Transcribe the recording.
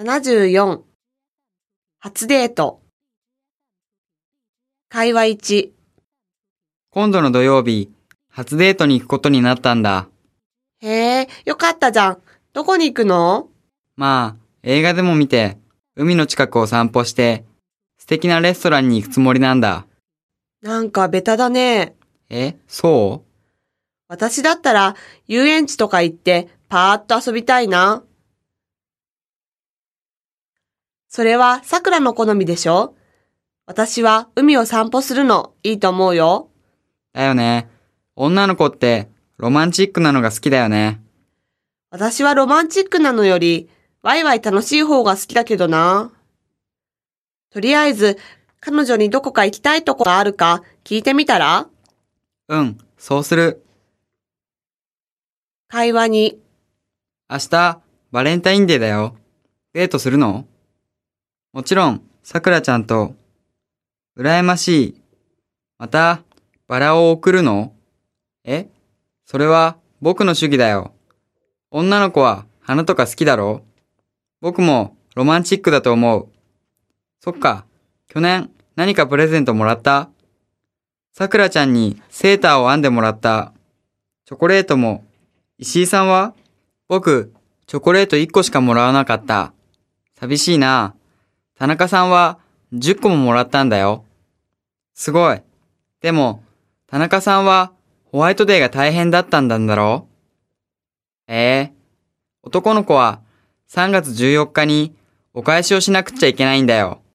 74初デート会話1今度の土曜日、初デートに行くことになったんだ。へえ、よかったじゃん。どこに行くの？まあ、映画でも見て、海の近くを散歩して、素敵なレストランに行くつもりなんだ。なんかベタだね。え、そ私だったら遊園地とか行ってパーッと遊びたいな。それは桜の好みでしょ？私は海を散歩するのいいと思うよ。うだよね。女の子って、ロマンチックなのが好きだよね。私はロマンチックなのより、ワイワイ楽しい方が好きだけどな。とりあえず、彼女にどこか行きたいとこがあるか聞いてみたら？うん、そうする。会話に、明日、バレンタインデーだよ。デートするの？もちろん、さくらちゃんと。羨ましい。また、バラを送るの？え？それは、僕の主義だよ。女の子は、花とか好きだろ？僕も、ロマンチックだと思う。そっか、去年、何かプレゼントもらった？さくらちゃんに、セーターを編んでもらった。チョコレートも、石井さんは？僕、チョコレート1個しかもらわなかった。寂しいな。田中さんは10個ももらったんだよ。すごい。でも、田中さんはホワイトデーが大変だったんだんだろうええ男の子は3月14日にお返しをしなくっちゃいけないんだよ。